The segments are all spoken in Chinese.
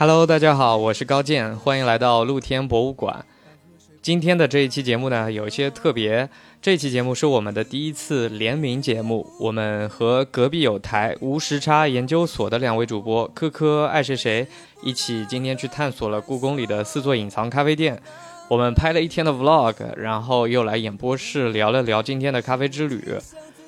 Hello，大家好，我是高健，欢迎来到露天博物馆。今天的这一期节目呢，有一些特别。这期节目是我们的第一次联名节目，我们和隔壁有台无时差研究所的两位主播科科爱谁谁一起，今天去探索了故宫里的四座隐藏咖啡店。我们拍了一天的 vlog，然后又来演播室聊了聊今天的咖啡之旅。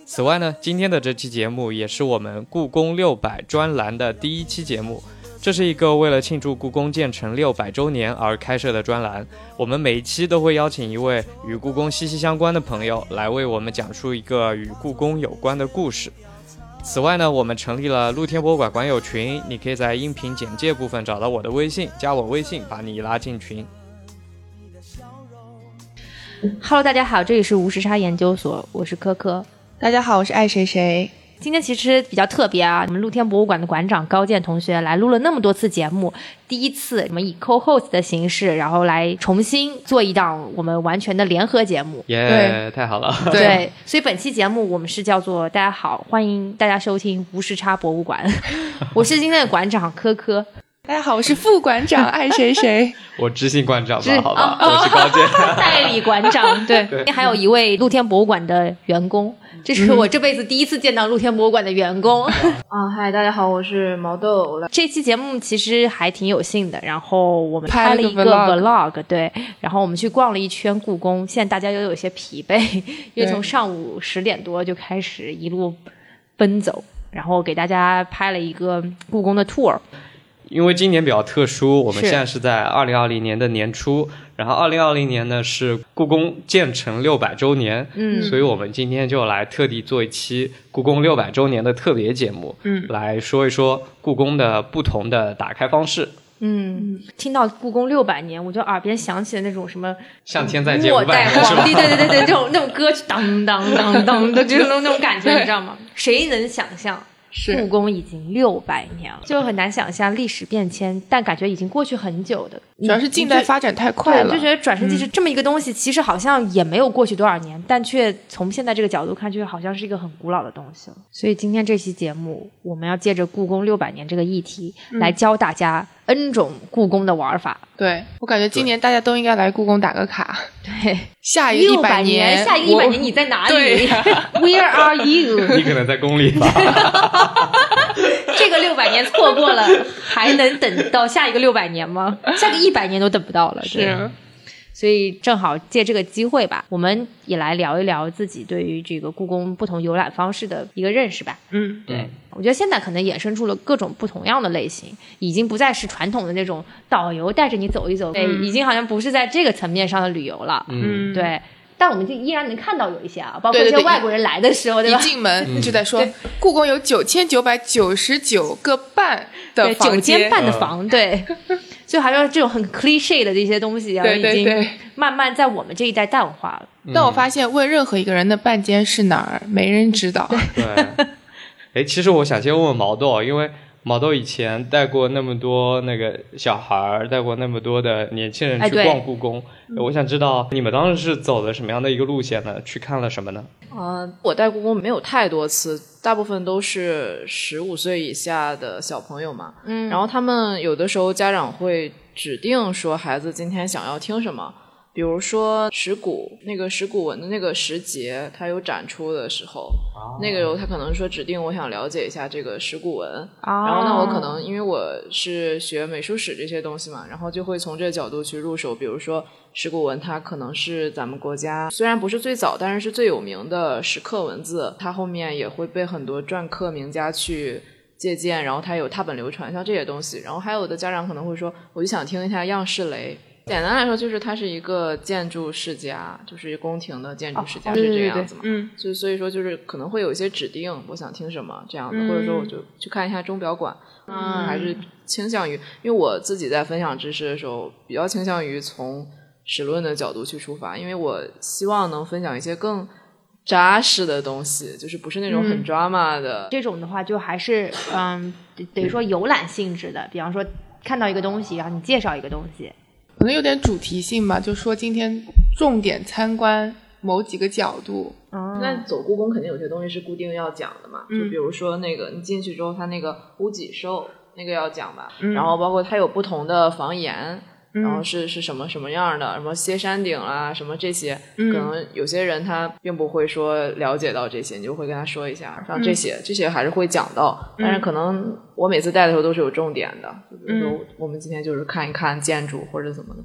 此外呢，今天的这期节目也是我们故宫六百专栏的第一期节目。这是一个为了庆祝故宫建成六百周年而开设的专栏。我们每一期都会邀请一位与故宫息息相关的朋友来为我们讲述一个与故宫有关的故事。此外呢，我们成立了露天博物馆馆友群，你可以在音频简介部分找到我的微信，加我微信，把你拉进群。Hello，大家好，这里是无时差研究所，我是科科。大家好，我是爱谁谁。今天其实比较特别啊，我们露天博物馆的馆长高健同学来录了那么多次节目，第一次我们以 co-host 的形式，然后来重新做一档我们完全的联合节目。耶，太好了。对，所以本期节目我们是叫做“大家好，欢迎大家收听无时差博物馆”。我是今天的馆长科科。大家好，我是副馆长 爱谁谁。我执行馆长吧，好吧，我是高健 代理馆长。对，还有一位露天博物馆的员工。这是我这辈子第一次见到露天博物馆的员工啊！嗨，大家好，我是毛豆。这期节目其实还挺有幸的，然后我们拍了一个 vlog，对，然后我们去逛了一圈故宫。现在大家又有些疲惫，因为从上午十点多就开始一路奔走，然后给大家拍了一个故宫的 tour。因为今年比较特殊，我们现在是在二零二零年的年初，然后二零二零年呢是故宫建成六百周年，嗯，所以我们今天就来特地做一期故宫六百周年的特别节目，嗯，来说一说故宫的不同的打开方式。嗯，听到故宫六百年，我就耳边响起了那种什么向天再借末代皇帝，对对对对，这种那种歌曲，当当当当的，就是那种那种感觉，你知道吗？谁能想象？故宫已经六百年了，就很难想象历史变迁，但感觉已经过去很久的。主要是近代发展太快了，就觉得转瞬即逝这么一个东西，其实好像也没有过去多少年，但却从现在这个角度看，就好像是一个很古老的东西了。所以今天这期节目，我们要借着故宫六百年这个议题，来教大家 N 种故宫的玩法。对我感觉今年大家都应该来故宫打个卡。对，下一个一百年，下一个一百年你在哪里？Where are you？你可能在宫里吧。这个六百年错过了，还能等到下一个六百年吗？下个一百年都等不到了。是，所以正好借这个机会吧，我们也来聊一聊自己对于这个故宫不同游览方式的一个认识吧。嗯，对，我觉得现在可能衍生出了各种不同样的类型，已经不再是传统的那种导游带着你走一走，对，已经好像不是在这个层面上的旅游了。嗯，对。但我们就依然能看到有一些啊，包括一些外国人来的时候，对吧？一进门就在说，故宫有九千九百九十九个半的九间半的房，对，就好像这种很 cliche 的这些东西啊，已经慢慢在我们这一代淡化了。但我发现，问任何一个人的半间是哪儿，没人知道。对，哎，其实我想先问问毛豆，因为。毛豆以前带过那么多那个小孩儿，带过那么多的年轻人去逛故宫。我想知道你们当时是走的什么样的一个路线呢？去看了什么呢？啊，我带故宫没有太多次，大部分都是十五岁以下的小朋友嘛。嗯，然后他们有的时候家长会指定说孩子今天想要听什么。比如说石鼓那个石鼓文的那个石节，它有展出的时候，那个时候他可能说指定我想了解一下这个石鼓文，然后那我可能因为我是学美术史这些东西嘛，然后就会从这个角度去入手。比如说石鼓文，它可能是咱们国家虽然不是最早，但是是最有名的石刻文字，它后面也会被很多篆刻名家去借鉴，然后它有拓本流传，像这些东西。然后还有的家长可能会说，我就想听一下样式雷。简单来说，就是他是一个建筑世家，就是宫廷的建筑世家是这样子嘛。嗯，所所以说就是可能会有一些指定，我想听什么这样的，或者说我就去看一下钟表馆。嗯，还是倾向于，因为我自己在分享知识的时候，比较倾向于从史论的角度去出发，因为我希望能分享一些更扎实的东西，就是不是那种很 drama 的。这种的话，就还是嗯，等于说游览性质的，比方说看到一个东西，然后你介绍一个东西。可能有点主题性吧，就说今天重点参观某几个角度。那走故宫肯定有些东西是固定要讲的嘛，就比如说那个你进去之后，它那个屋脊兽，那个要讲吧。然后包括它有不同的房檐，然后是是什么什么样的，什么歇山顶啊，什么这些，可能有些人他并不会说了解到这些，你就会跟他说一下，像这些这些还是会讲到，但是可能我每次带的时候都是有重点的，比如说我们今天就是看一看建筑或者怎么的，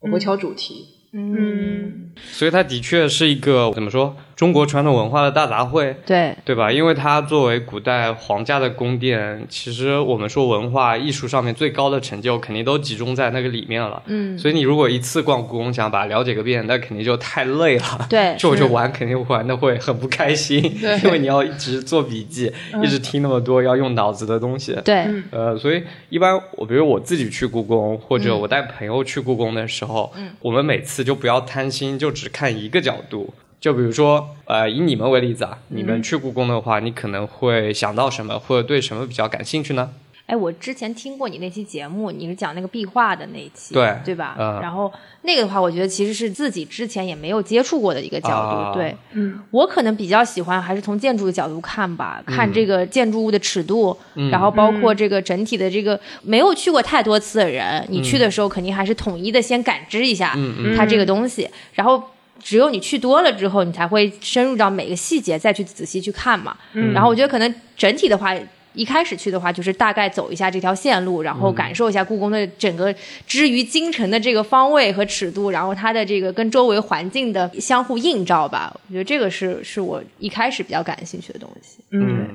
我会挑主题。嗯，所以它的确是一个怎么说中国传统文化的大杂烩，对对吧？因为它作为古代皇家的宫殿，其实我们说文化艺术上面最高的成就，肯定都集中在那个里面了。嗯，所以你如果一次逛故宫想把它了解个遍，那肯定就太累了。对，就就玩肯定玩的会很不开心，因为你要一直做笔记，一直听那么多要用脑子的东西。对，呃，所以一般我比如我自己去故宫，或者我带朋友去故宫的时候，嗯我们每次就不要贪心，就只看一个角度。就比如说，呃，以你们为例子啊，你们去故宫的话，你可能会想到什么，或者对什么比较感兴趣呢？哎，我之前听过你那期节目，你是讲那个壁画的那一期，对对吧？嗯然后那个的话，我觉得其实是自己之前也没有接触过的一个角度。啊对，嗯，我可能比较喜欢还是从建筑的角度看吧，看这个建筑物的尺度，嗯然后包括这个整体的这个没有去过太多次的人，你去的时候肯定还是统一的先感知一下嗯它这个东西，然后。只有你去多了之后，你才会深入到每个细节，再去仔细去看嘛。嗯然后我觉得可能整体的话，一开始去的话，就是大概走一下这条线路，然嗯后感受一下故宫的整个之于京城的这个方位和尺度，然后它的这个跟周围环境的相互映照吧。我觉得这个是是我一开始比较感兴趣的东西。嗯，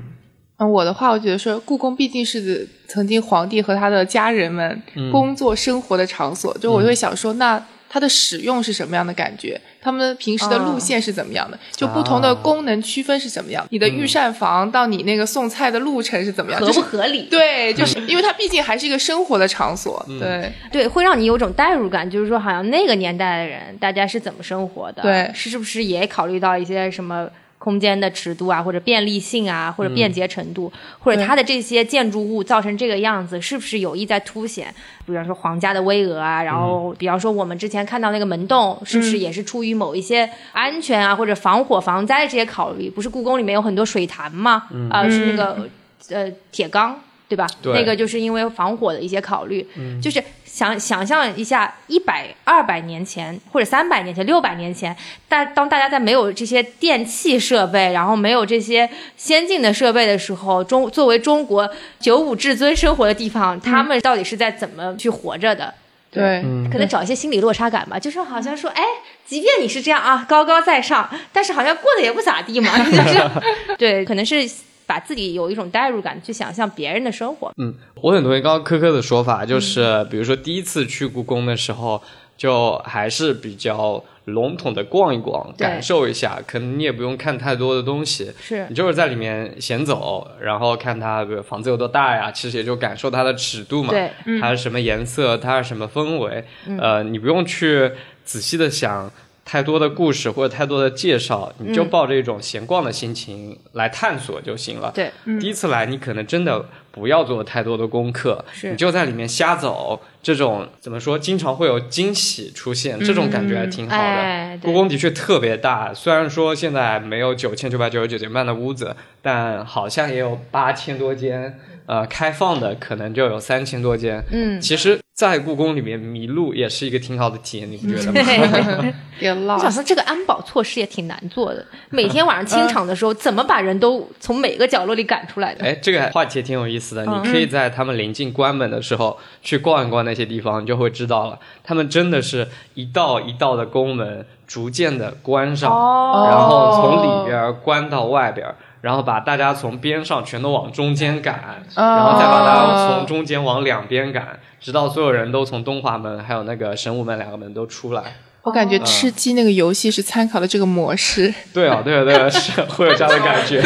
嗯，我的话，我觉得说故宫毕竟是曾经皇帝和他的家人们工作生活的场所，就我会想说，那它的使用是什么样的感觉？他们平时的路线是怎么样的？就不同的功能区分是怎么样？你的御膳房到你那个送菜的路程是怎么样？合不合理？对，就是因为它毕竟还是一个生活的场所，嗯对，对，会让你有种代入感，就是说，好像那个年代的人，大家是怎么生活的？对是是不是也考虑到一些什么空间的尺度啊，或者便利性啊，或者便捷程度，或者它的这些建筑物造成这个样子，是不是有意在凸显？比方说皇家的巍峨啊，然后比方说我们之前看到那个门洞，是不是也是出于某一些安全啊，或者防火防灾的这些考虑？不是故宫里面有很多水潭吗？啊、是那个呃铁缸。对吧？对那个就是因为防火的一些考虑，就是想想象一下，一百、二百年前或者三百年前、六百年前，大当大家在没有这些电器设备，然后没有这些先进的设备的时候，中作为中国九五至尊生活的地方，他们到底是在怎么去活着的？对，可能找一些心理落差感吧，就是好像说，哎，即便你是这样啊，高高在上，但是好像过得也不咋地嘛，就是 对，可能是把自己有一种代入感去想象别人的生活。嗯，我很同意刚刚科科的说法，就是、比如说第一次去故宫的时候，就还是比较笼统的逛一逛，感受一下，可能你也不用看太多的东西，是。你就是在里面闲走，然后看它比如房子有多大呀，其实也就感受它的尺度嘛，对，它是什么颜色，它是什么氛围，呃，你不用去仔细的想。太多的故事或者太多的介绍，你就抱着一种闲逛的心情来探索就行了。对，第一次来，你可能真的不要做太多的功课，是你就在里面瞎走。这种怎么说，经常会有惊喜出现，这种感觉还挺好的。哎故宫的确特别大，虽然说现在没有九千九百九十九间半的屋子，但好像也有八千多间。呃，开放的可能就有三千多间。嗯，其实，在故宫里面迷路也是一个挺好的体验，你不觉得吗？对。别我想。说，这个安保措施也挺难做的。每天晚上清场的时候，怎么把人都从每个角落里赶出来的？哎，这个话题也挺有意思的。嗯你可以在他们临近关门的时候去逛一逛那些地方，你就会知道了。他们真的是一道一道的宫门逐渐的关上，哦然后从里边关到外边，然后把大家从边上全都往中间赶，然后再把大家从中间往两边赶，直到所有人都从东华门还有那个神武门两个门都出来。我感觉吃鸡那个游戏是参考了这个模式。对啊，对啊，对啊，是会有这样的感觉。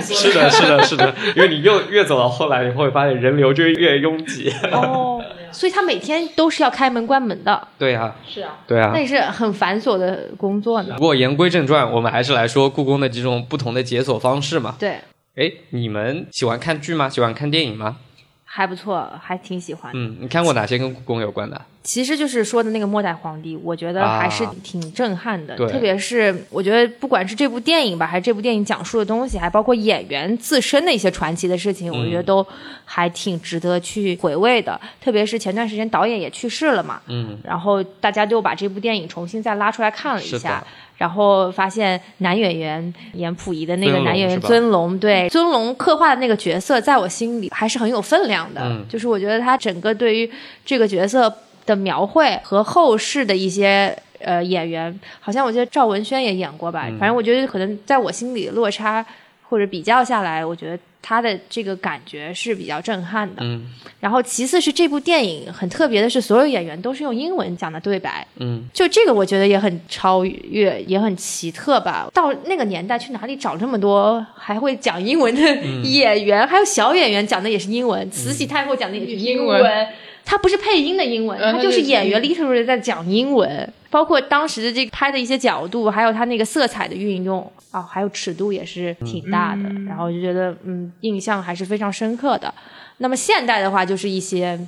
是的，是的，是的，因为你又越走到后来，你会发现人流就越拥挤。哦，所以他每天都是要开门关门的，对啊、是啊，对啊那。也是很繁琐的工作呢不。过言归正传，我们还是来说故宫的几种不同的解锁方式嘛。对，哎，你们喜欢看剧吗？喜欢看电影吗？还不错，还挺喜欢。嗯，你看过哪些跟故宫有关的？其实就是说的那个末代皇帝，我觉得还是挺震撼的。特别是我觉得，不管是这部电影吧，还是这部电影讲述的东西，还包括演员自身的一些传奇的事情，我觉得都还挺值得去回味的。特别是前段时间导演也去世了嘛，嗯，然后大家就把这部电影重新再拉出来看了一下，然后发现男演员演溥仪的那个男演员尊龙，对尊龙刻画的那个角色，在我心里还是很有分量的。就是我觉得他整个对于这个角色。的描绘和后世的一些呃演员，好像我记得赵文轩也演过吧。反正我觉得可能在我心里落差或者比较下来，我觉得他的这个感觉是比较震撼的。嗯。然后其次是这部电影很特别的是，所有演员都是用英文讲的对白。嗯。就这个我觉得也很超越，也很奇特吧。到那个年代去哪里找这么多还会讲英文的演员？还有小演员讲的也是英文，慈禧太后讲的也是英文。他不是配音的英文，他就是演员 literally 在讲英文，包括当时的这个拍的一些角度，还有它那个色彩的运用啊，还有尺度也是挺大的，然后就觉得嗯，印象还是非常深刻的。那么现代的话，就是一些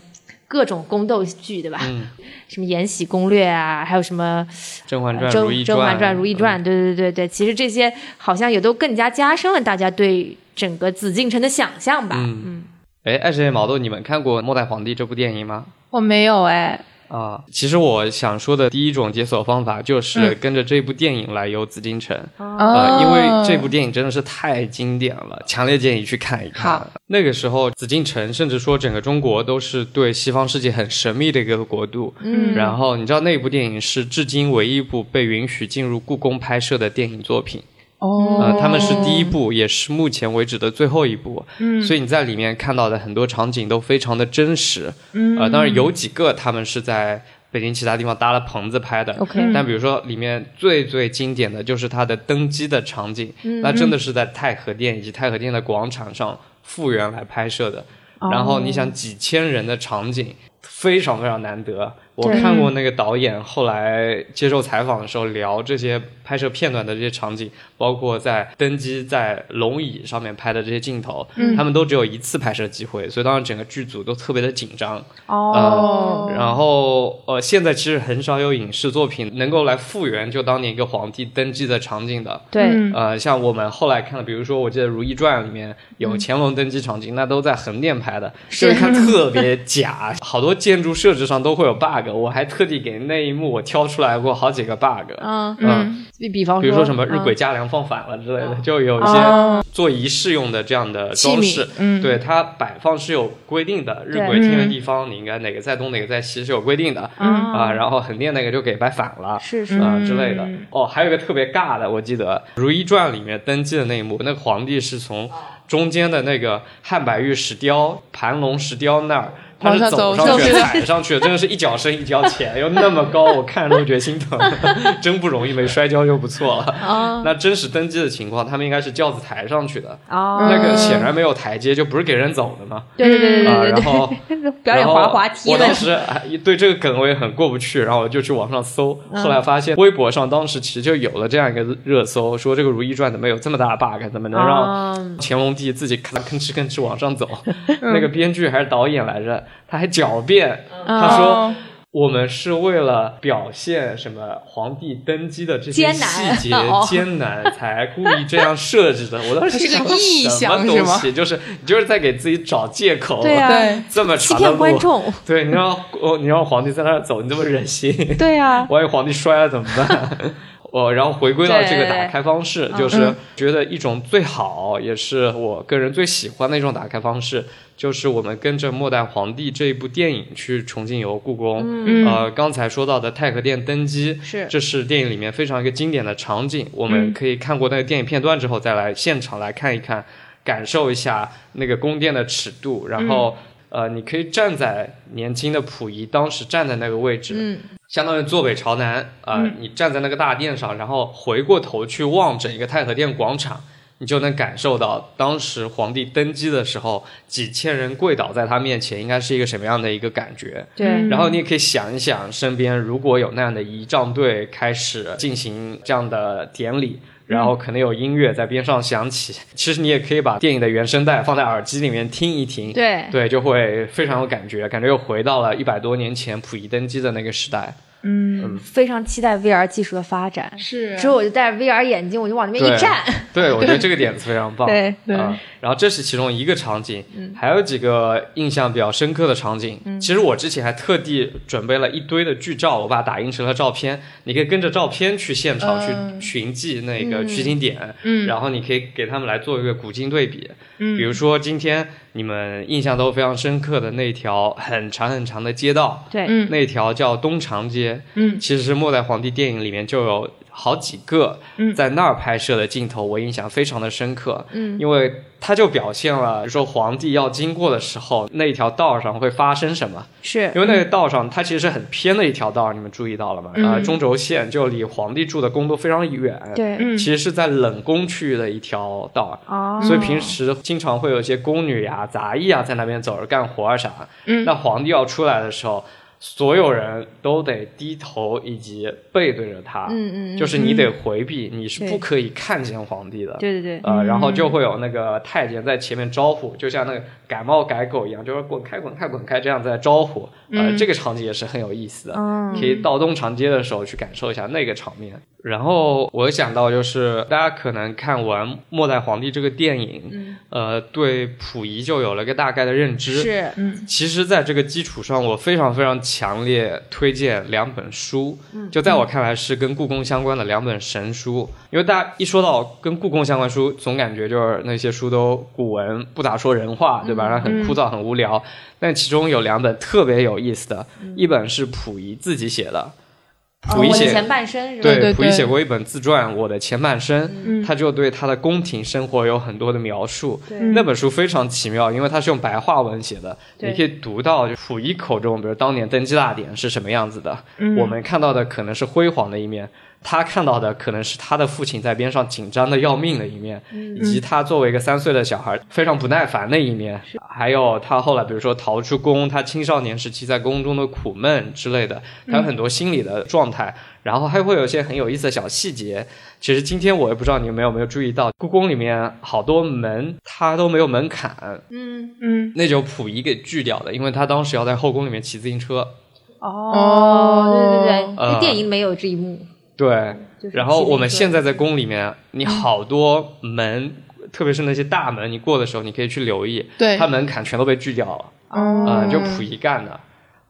各种宫斗剧，对吧？什么《延禧攻略》啊，还有什么《甄嬛传》《如懿传》《如懿传》，对对对对，其实这些好像也都更加加深了大家对整个紫禁城的想象吧，嗯。哎，爱神毛豆，你们看过《末代皇帝》这部电影吗？我没有哎。啊，其实我想说的第一种解锁方法就是跟着这部电影来游紫禁城，呃，因为这部电影真的是太经典了，强烈建议去看一看。那个时候，紫禁城甚至说整个中国都是对西方世界很神秘的一个国度。嗯。然后你知道那部电影是至今唯一一部被允许进入故宫拍摄的电影作品。哦，他们是第一部，也是目前为止的最后一部，嗯，所以你在里面看到的很多场景都非常的真实，嗯，呃，当然有几个他们是在北京其他地方搭了棚子拍的，OK，但比如说里面最最经典的就是他的登基的场景，那真的是在太和殿以及太和殿的广场上复原来拍摄的，然后你想几千人的场景，非常非常难得。我看过那个导演后来接受采访的时候聊这些拍摄片段的这些场景，包括在登基在龙椅上面拍的这些镜头，他们都只有一次拍摄机会，所以当时整个剧组都特别的紧张。哦，然后呃，现在其实很少有影视作品能够来复原就当年一个皇帝登基的场景的。对，呃，像我们后来看的，比如说我记得《如懿传》里面有乾隆登基场景，那都在横店拍的，是看 特别假，好多建筑设置上都会有 bug。我还特地给那一幕我挑出来过好几个 bug，嗯嗯，比比方比如说什么日晷加梁放反了之类的，就有一些做仪式用的这样的装饰，嗯，对它摆放是有规定的，日晷天的地方，你应该哪个在东哪个在西是有规定的，啊，然后横店那个就给摆反了，是是啊之类的。哦，还有一个特别尬的，我记得《如懿传》里面登基的那一幕，那个皇帝是从中间的那个汉白玉石雕、盘龙石雕那儿。他是走上去踩上去，真的是一脚深一脚浅，又那么高，我看着都觉得心疼，真不容易，没摔跤就不错了。那真实登基的情况，他们应该是轿子抬上去的，那个显然没有台阶，就不是给人走的嘛。对对对对对。然后 表演滑滑梯。我当时对这个梗我也很过不去，然后我就去网上搜，后来发现微博上当时其实就有了这样一个热搜，说这个《如懿传》怎么有这么大的 bug，怎么能让乾隆帝自己吭哧吭哧往上走？那个编剧还是导演来着。他还狡辩，他说我们是为了表现什么皇帝登基的这些细节 艰难，才故意这样设置的。我当时是个意象什么东西？就是你就是在给自己找借口。对啊，这么长的路，观众。对，你让哦，你让皇帝在那儿走，你这么忍心？对呀，万一皇帝摔了怎么办？我然后回归到这个打开方式，就是觉得一种最好，也是我个人最喜欢的一种打开方式。就是我们跟着《末代皇帝》这一部电影去重庆游故宫，呃，刚才说到的太和殿登基，是这是电影里面非常一个经典的场景。我们可以看过那个电影片段之后，再来现场来看一看，感受一下那个宫殿的尺度。然后，呃，你可以站在年轻的溥仪当时站在那个位置，相当于坐北朝南，呃，你站在那个大殿上，然后回过头去望整一个太和殿广场。你就能感受到当时皇帝登基的时候，几千人跪倒在他面前，应该是一个什么样的一个感觉？对。然后你也可以想一想，身边如果有那样的仪仗队开始进行这样的典礼，然后可能有音乐在边上响起。其实你也可以把电影的原声带放在耳机里面听一听，对对，就会非常有感觉，感觉又回到了一百多年前溥仪登基的那个时代。嗯，非常期待 VR 技术的发展。是，之后我就戴着 VR 眼镜，我就往那边一站。对，我觉得这个点子非常棒。对对。然后这是其中一个场景，还有几个印象比较深刻的场景。其实我之前还特地准备了一堆的剧照，我把它打印成了照片，你可以跟着照片去现场去寻迹那个取景点，嗯，然后你可以给他们来做一个古今对比。嗯，比如说今天你们印象都非常深刻的那条很长很长的街道，对，那条叫东长街，嗯，其实是末代皇帝电影里面就有。好几个在那儿拍摄的镜头，我印象非常的深刻。嗯，因为它就表现了，比如说皇帝要经过的时候，那条道上会发生什么。是因为那个道上，它其实是很偏的一条道，你们注意到了吗？啊，中轴线就离皇帝住的宫都非常远。对，其实是在冷宫区域的一条道。哦，所以平时经常会有一些宫女呀、杂役啊在那边走着干活啊啥。嗯，那皇帝要出来的时候。所有人都得低头以及背对着他，嗯嗯，就是你得回避，你是不可以看见皇帝的，对对对，呃，然后就会有那个太监在前面招呼，就像那个改猫改狗一样，就是滚开滚开滚开这样在招呼，呃，这个场景也是很有意思的，可以到东长街的时候去感受一下那个场面。然后我想到就是大家可能看完《末代皇帝》这个电影，呃，对溥仪就有了个大概的认知，是，嗯，其实，在这个基础上，我非常非常强烈推荐两本书，就在我看来是跟故宫相关的两本神书。因为大家一说到跟故宫相关书，总感觉就是那些书都古文，不咋说人话，对吧？然后很枯燥、很无聊。但其中有两本特别有意思的，一本是溥仪自己写的。溥仪写前半生是吧？对，溥仪写过一本自传《我的前半生》，他就对他的宫廷生活有很多的描述。那本书非常奇妙，因为它是用白话文写的，你可以读到溥仪口中，比如当年登基大典是什么样子的。我们看到的可能是辉煌的一面。他看到的可能是他的父亲在边上紧张的要命的一面，以及他作为一个三岁的小孩非常不耐烦的一面，还有他后来比如说逃出宫，他青少年时期在宫中的苦闷之类的，还有很多心理的状态，然后还会有一些很有意思的小细节。其实今天我也不知道你们有没有注意到，故宫里面好多门它都没有门槛，嗯。嗯，那就溥仪给锯掉的，因为他当时要在后宫里面骑自行车。哦，对对对，电影没有这一幕。对，然后我们现在在宫里面，你好多门，特别是那些大门，你过的时候，你可以去留意，对，它门槛全都被锯掉了，啊，就溥仪干的。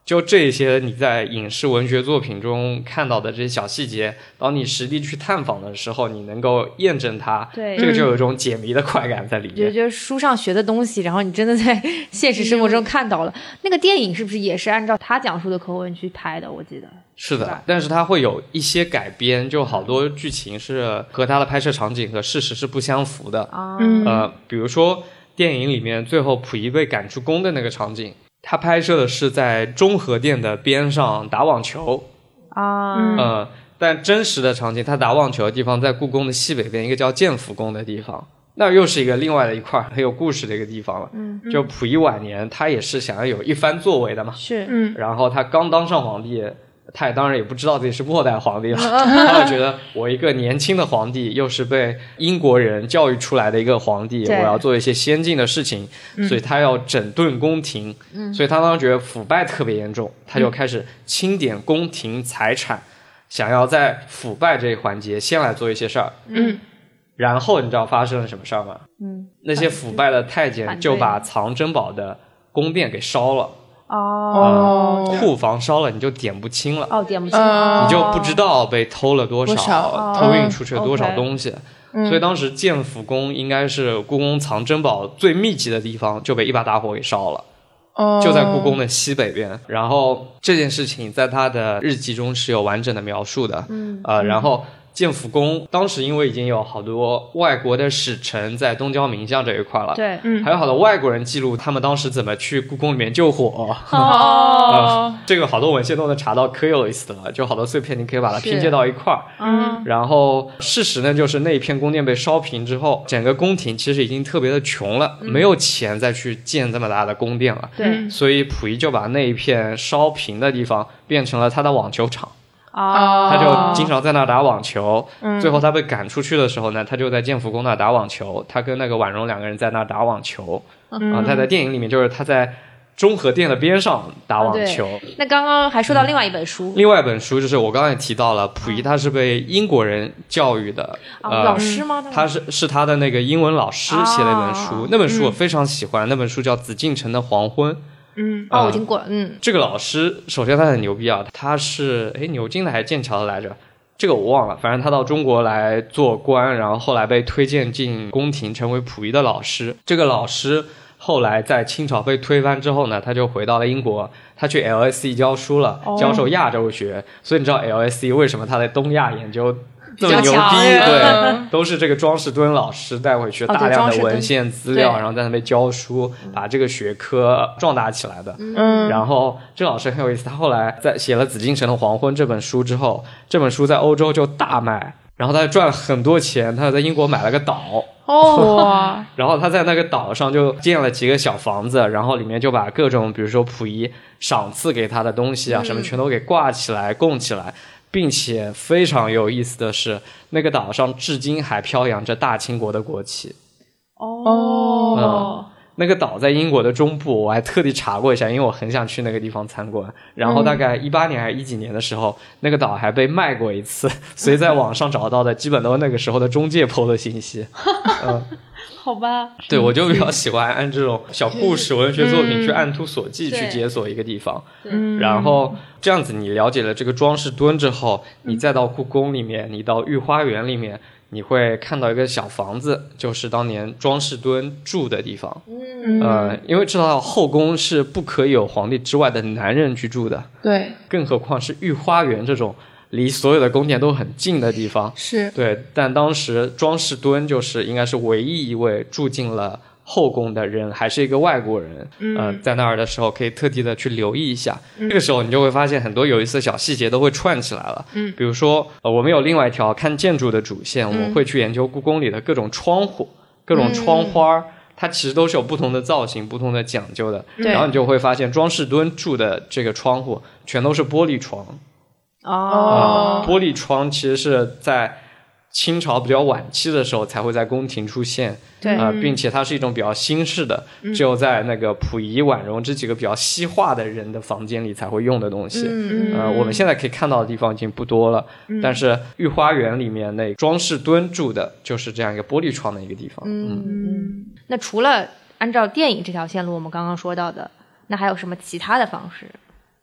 就这些，你在影视文学作品中看到的这些小细节，当你实地去探访的时候，你能够验证它，对，这个就有一种解谜的快感在里面。就就是书上学的东西，然后你真的在现实生活中看到了。那个电影是不是也是按照他讲述的口吻去拍的？我记得是的，但是它会有一些改编，就好多剧情是和他的拍摄场景和事实是不相符的啊。呃，比如说电影里面最后溥仪被赶出宫的那个场景。他拍摄的是在中和殿的边上打网球啊，嗯，但真实的场景，他打网球的地方在故宫的西北边一个叫建福宫的地方，那又是一个另外的一块很有故事的一个地方了。嗯，就溥仪晚年，他也是想要有一番作为的嘛。是，嗯，然后他刚当上皇帝。他也当然也不知道自己是末代皇帝了，他就觉得我一个年轻的皇帝，又是被英国人教育出来的一个皇帝，我要做一些先进的事情，所以他要整顿宫廷，所以他当时觉得腐败特别严重，他就开始清点宫廷财产，想要在腐败这一环节先来做一些事儿，嗯，然后你知道发生了什么事儿吗？嗯，那些腐败的太监就把藏珍宝的宫殿给烧了。哦，库房烧了，你就点不清了。哦，点不清，你就不知道被偷了多少，偷运出去了多少东西。所以当时建福宫应该是故宫藏珍宝最密集的地方，就被一把大火给烧了。哦，就在故宫的西北边。然后这件事情在他的日记中是有完整的描述的。嗯，呃，然后。建福宫当时因为已经有好多外国的使臣在东交民巷这一块了，对，嗯，还有好多外国人记录他们当时怎么去故宫里面救火。哦，这个好多文献都能查到，可有意思了，就好多碎片，你可以把它拼接到一块儿。嗯，然后事实呢，就是那一片宫殿被烧平之后，整个宫廷其实已经特别的穷了，没有钱再去建这么大的宫殿了。对，所以溥仪就把那一片烧平的地方变成了他的网球场。啊，他就经常在那打网球。最后他被赶出去的时候呢，他就在建福宫那打网球。他跟那个婉容两个人在那打网球。啊，他在电影里面就是他在中和殿的边上打网球。那刚刚还说到另外一本书，另外一本书就是我刚才也提到了，溥仪他是被英国人教育的，呃，老师吗？他是是他的那个英文老师写了一本书，那本书我非常喜欢，那本书叫《紫禁城的黄昏》。嗯，哦，我听过。嗯，这个老师首先他很牛逼啊，他是哎牛津的还是剑桥的来着？这个我忘了。反正他到中国来做官，然后后来被推荐进宫廷，成为溥仪的老师。这个老师后来在清朝被推翻之后呢，他就回到了英国，他去 LSE 教书了，教授亚洲学。所以你知道 LSE 为什么他在东亚研究？这么牛逼，对，都是这个庄士敦老师带回去大量的文献资料，然后在那边教书，把这个学科壮大起来的。嗯，然后这老师很有意思，他后来在写了《紫禁城的黄昏》这本书之后，这本书在欧洲就大卖，然后他赚了很多钱，他在英国买了个岛。哦，然后他在那个岛上就建了几个小房子，然后里面就把各种比如说溥仪赏赐给他的东西啊什么全都给挂起来供起来。并且非常有意思的是，那个岛上至今还飘扬着大清国的国旗。哦，那个岛在英国的中部，我还特地查过一下，因为我很想去那个地方参观。然后大概一八年还是一几年的时候，那个岛还被卖过一次，所以在网上找到的基本都是那个时候的中介 PO 的信息。嗯。好吧，对我就比较喜欢按这种小故事、文学作品去按图索骥去解锁一个地方，然后这样子你了解了这个庄士敦之后，你再到故宫里面，你到御花园里面，你会看到一个小房子，就是当年庄士敦住的地方。嗯，呃，因为知道后宫是不可以有皇帝之外的男人去住的，对，更何况是御花园这种。离所有的宫殿都很近的地方是对，但当时庄士敦就是应该是唯一一位住进了后宫的人，还是一个外国人。嗯，在那儿的时候可以特地的去留意一下，这个时候你就会发现很多有意思的小细节都会串起来了。嗯，比如说呃，我们有另外一条看建筑的主线，我们会去研究故宫里的各种窗户、各种窗花，它其实都是有不同的造型、不同的讲究的。然后你就会发现庄士敦住的这个窗户全都是玻璃窗。哦，玻璃窗其实是在清朝比较晚期的时候才会在宫廷出现，对，呃，并且它是一种比较新式的，只有在那个溥仪、婉容这几个比较西化的人的房间里才会用的东西。呃，我们现在可以看到的地方已经不多了，但是御花园里面那装饰墩住的就是这样一个玻璃窗的一个地方。嗯，那除了按照电影这条线路，我们刚刚说到的，那还有什么其他的方式？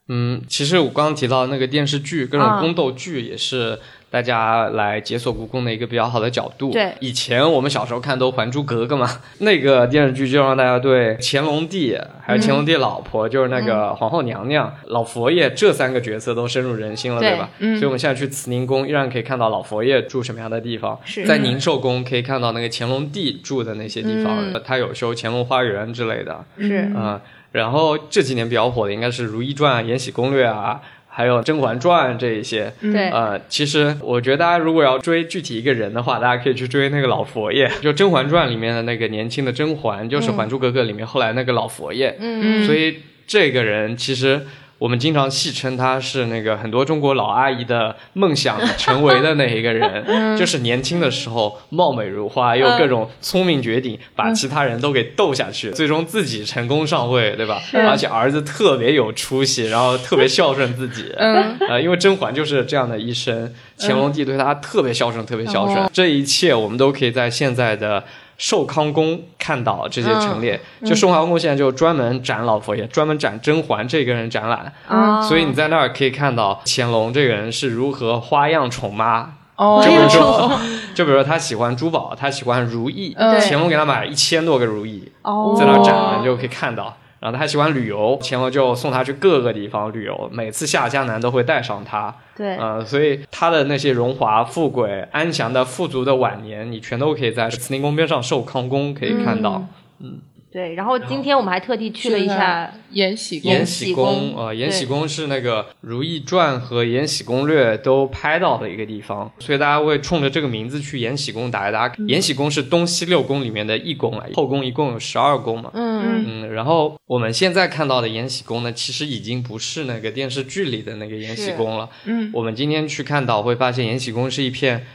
嗯，其实我刚刚提到那个电视剧，各种宫斗剧也是大家来解锁故宫的一个比较好的角度。对，以前我们小时候看都《还珠格格》嘛，那个电视剧就让大家对乾隆帝还有乾隆帝老婆，就是那个皇后娘娘、老佛爷这三个角色都深入人心了，对吧？嗯。所以我们现在去慈宁宫依然可以看到老佛爷住什么样的地方，在宁寿宫可以看到那个乾隆帝住的那些地方，他有修乾隆花园之类的。是啊。然后这几年比较火的应该是《如懿传》《延禧攻略》啊，还有《甄嬛传》这一些。对，呃，其实我觉得大家如果要追具体一个人的话，大家可以去追那个老佛爷，就《甄嬛传》里面的那个年轻的甄嬛，就是《还珠格格》里面后来那个老佛爷。嗯，所以这个人其实。我们经常戏称他是那个很多中国老阿姨的梦想成为的那一个人，就是年轻的时候貌美如花，又各种聪明绝顶，把其他人都给斗下去，最终自己成功上位，对吧？而且儿子特别有出息，然后特别孝顺自己。嗯，呃，因为甄嬛就是这样的一生，乾隆帝对她特别孝顺，特别孝顺。这一切我们都可以在现在的。寿康宫看到这些陈列，就寿康宫现在就专门展老佛爷，专门展甄嬛这个人展览，所以你在那儿可以看到乾隆这个人是如何花样宠妈。哦，就比如说，就比如说他喜欢珠宝，他喜欢如意，乾隆给他买了一千多个如意，在那儿展，你就可以看到。然后他还喜欢旅游，乾隆就送他去各个地方旅游，每次下江南都会带上他。对，呃，所以他的那些荣华富贵、安详的富足的晚年，你全都可以在慈宁宫边上寿康宫可以看到。嗯，对，然后今天我们还特地去了一下延禧宫。延禧宫啊，延禧宫是那个《如懿传》和《延禧攻略》都拍到的一个地方，所以大家会冲着这个名字去延禧宫打一打。延禧宫是东西六宫里面的一宫了，后宫一共有十二宫嘛。嗯嗯。然后我们现在看到的延禧宫呢，其实已经不是那个电视剧里的那个延禧宫了。嗯。我们今天去看到会发现，延禧宫是一片。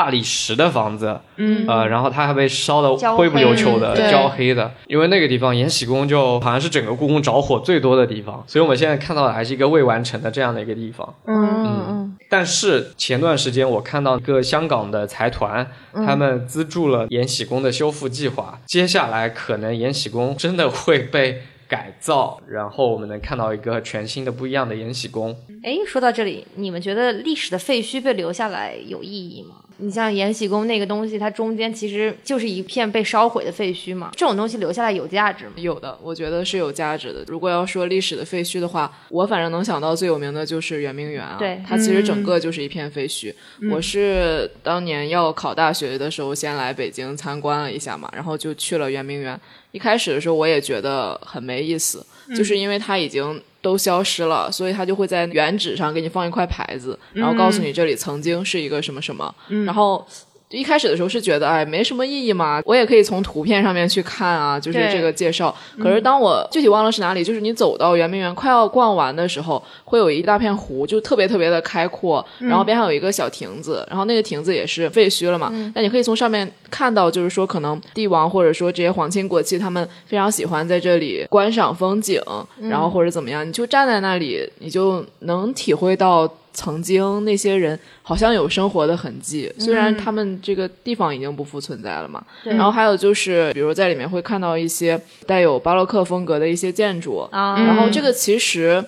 大理石的房子，嗯，呃，然后它还被烧的灰不溜秋的、焦黑的，因为那个地方延禧宫就好像是整个故宫着火最多的地方，所以我们现在看到的还是一个未完成的这样的一个地方。嗯嗯。但是前段时间我看到一个香港的财团，他们资助了延禧宫的修复计划，接下来可能延禧宫真的会被。改造，然后我们能看到一个全新的、不一样的延禧宫。哎，说到这里，你们觉得历史的废墟被留下来有意义吗？你像延禧宫那个东西，它中间其实就是一片被烧毁的废墟嘛。这种东西留下来有价值吗？有的，我觉得是有价值的。如果要说历史的废墟的话，我反正能想到最有名的就是圆明园啊。对，它其实整个就是一片废墟。我是当年要考大学的时候，先来北京参观了一下嘛，然后就去了圆明园。一开始的时候，我也觉得很没意思，就是因为它已经都消失了，所以它就会在原址上给你放一块牌子，然后告诉你这里曾经是一个什么什么，然后。一开始的时候是觉得哎没什么意义嘛，我也可以从图片上面去看啊，就是这个介绍。可是当我具体忘了是哪里，就是你走到圆明园快要逛完的时候，会有一大片湖，就特别特别的开阔，然后边上有一个小亭子，然后那个亭子也是废墟了嘛。那你可以从上面看到，就是说可能帝王或者说这些皇亲国戚他们非常喜欢在这里观赏风景，然后或者怎么样，你就站在那里，你就能体会到。曾经那些人好像有生活的痕迹，虽然他们这个地方已经不复存在了嘛。然后还有就是，比如在里面会看到一些带有巴洛克风格的一些建筑，然后这个其实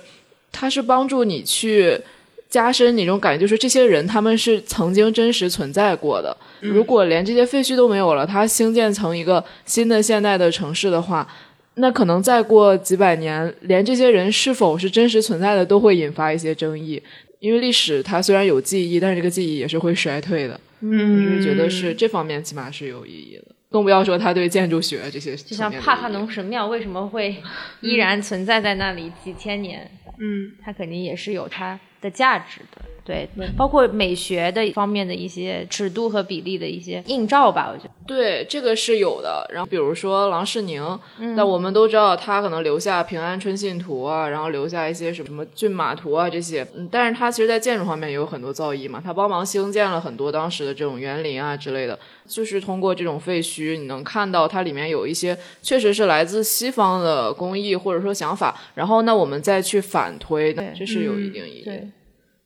它是帮助你去加深你这种感觉，就是这些人他们是曾经真实存在过的。如果连这些废墟都没有了，它兴建成一个新的现代的城市的话，那可能再过几百年，连这些人是否是真实存在的都会引发一些争议。因为历史它虽然有记忆，但是这个记忆也是会衰退的。嗯，我觉得是这方面起码是有意义的，更不要说它对建筑学这些。就像帕帕农神庙为什么会依然存在在那里几千年？嗯，它肯定也是有它的价值的。对，包括美学的方面的一些尺度和比例的一些映照吧，我觉得。对，这个是有的。然后比如说郎世宁，那我们都知道他可能留下《平安春信图》啊，然后留下一些什么什么骏马图啊这些。嗯，但是他其实在建筑方面也有很多造诣嘛，他帮忙兴建了很多当时的这种园林啊之类的。就是通过这种废墟，你能看到它里面有一些确实是来自西方的工艺或者说想法。然后那，我们再去反推，这是有一定意义。对。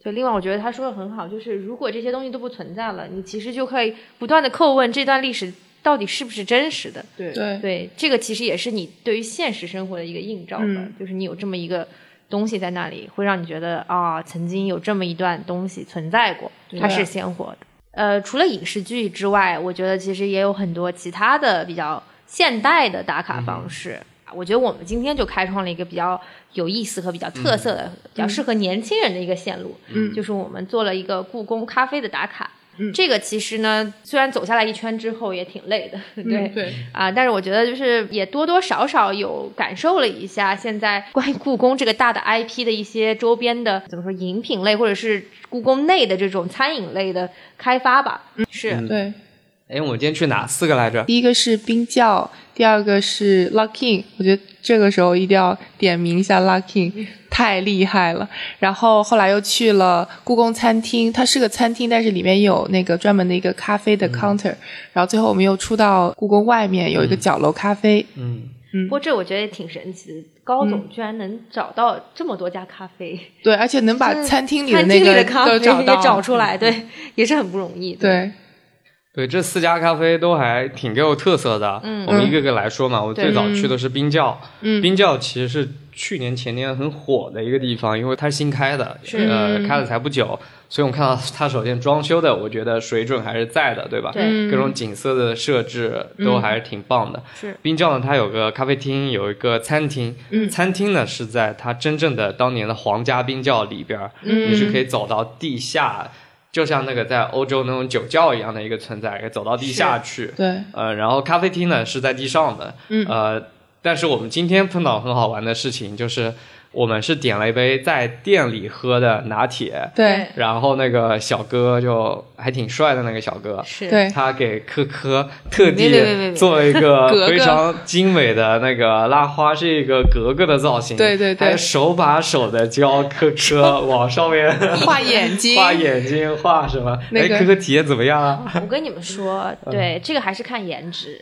对，另外我觉得他说的很好，就是如果这些东西都不存在了，你其实就可以不断的叩问这段历史到底是不是真实的。对对对，这个其实也是你对于现实生活的一个映照吧，就是你有这么一个东西在那里，会让你觉得啊，曾经有这么一段东西存在过，它是鲜活的。呃，除了影视剧之外，我觉得其实也有很多其他的比较现代的打卡方式。我觉得我们今天就开创了一个比较有意思和比较特色的、比较适合年轻人的一个线路，嗯，就是我们做了一个故宫咖啡的打卡。嗯，这个其实呢，虽然走下来一圈之后也挺累的，对对。啊，但是我觉得就是也多多少少有感受了一下现在关于故宫这个大的 IP 的一些周边的怎么说饮品类或者是故宫内的这种餐饮类的开发吧。嗯，是。对。哎，我们今天去哪四个来着？第一个是冰窖，第二个是 Luckin。我觉得这个时候一定要点名一下 Luckin，太厉害了。然后后来又去了故宫餐厅，它是个餐厅，但是里面有那个专门的一个咖啡的 counter。然后最后我们又出到故宫外面有一个角楼咖啡。嗯嗯。不过这我觉得也挺神奇的，高总居然能找到这么多家咖啡。对，而且能把餐厅里的那个都找到，也找出来，对，也是很不容易。对。对，这四家咖啡都还挺有特色的。嗯，我们一个个来说嘛。我最早去的是冰窖。嗯，冰窖其实是去年前年很火的一个地方，因为它是新开的，是呃开了才不久，所以我们看到它首先装修的，我觉得水准还是在的，对吧？对，各种景色的设置都还是挺棒的。是冰窖呢，它有个咖啡厅，有一个餐厅。嗯，餐厅呢是在它真正的当年的皇家冰窖里边，嗯，你是可以走到地下。就像那个在欧洲那种酒窖一样的一个存在，走到地下去。对，呃，然后咖啡厅呢是在地上的。嗯，呃，但是我们今天碰到很好玩的事情，就是我们是点了一杯在店里喝的拿铁，对。然后那个小哥就还挺帅的那个小哥，是。对。他给科科特地做了一个 非常精美的那个拉花，是一个格格的造型，对对对。还手把手的教科科 往上面画眼睛，画眼睛，画什么？那个。哎，科科体验怎么样啊？我跟你们说，嗯。对这个还是看颜值，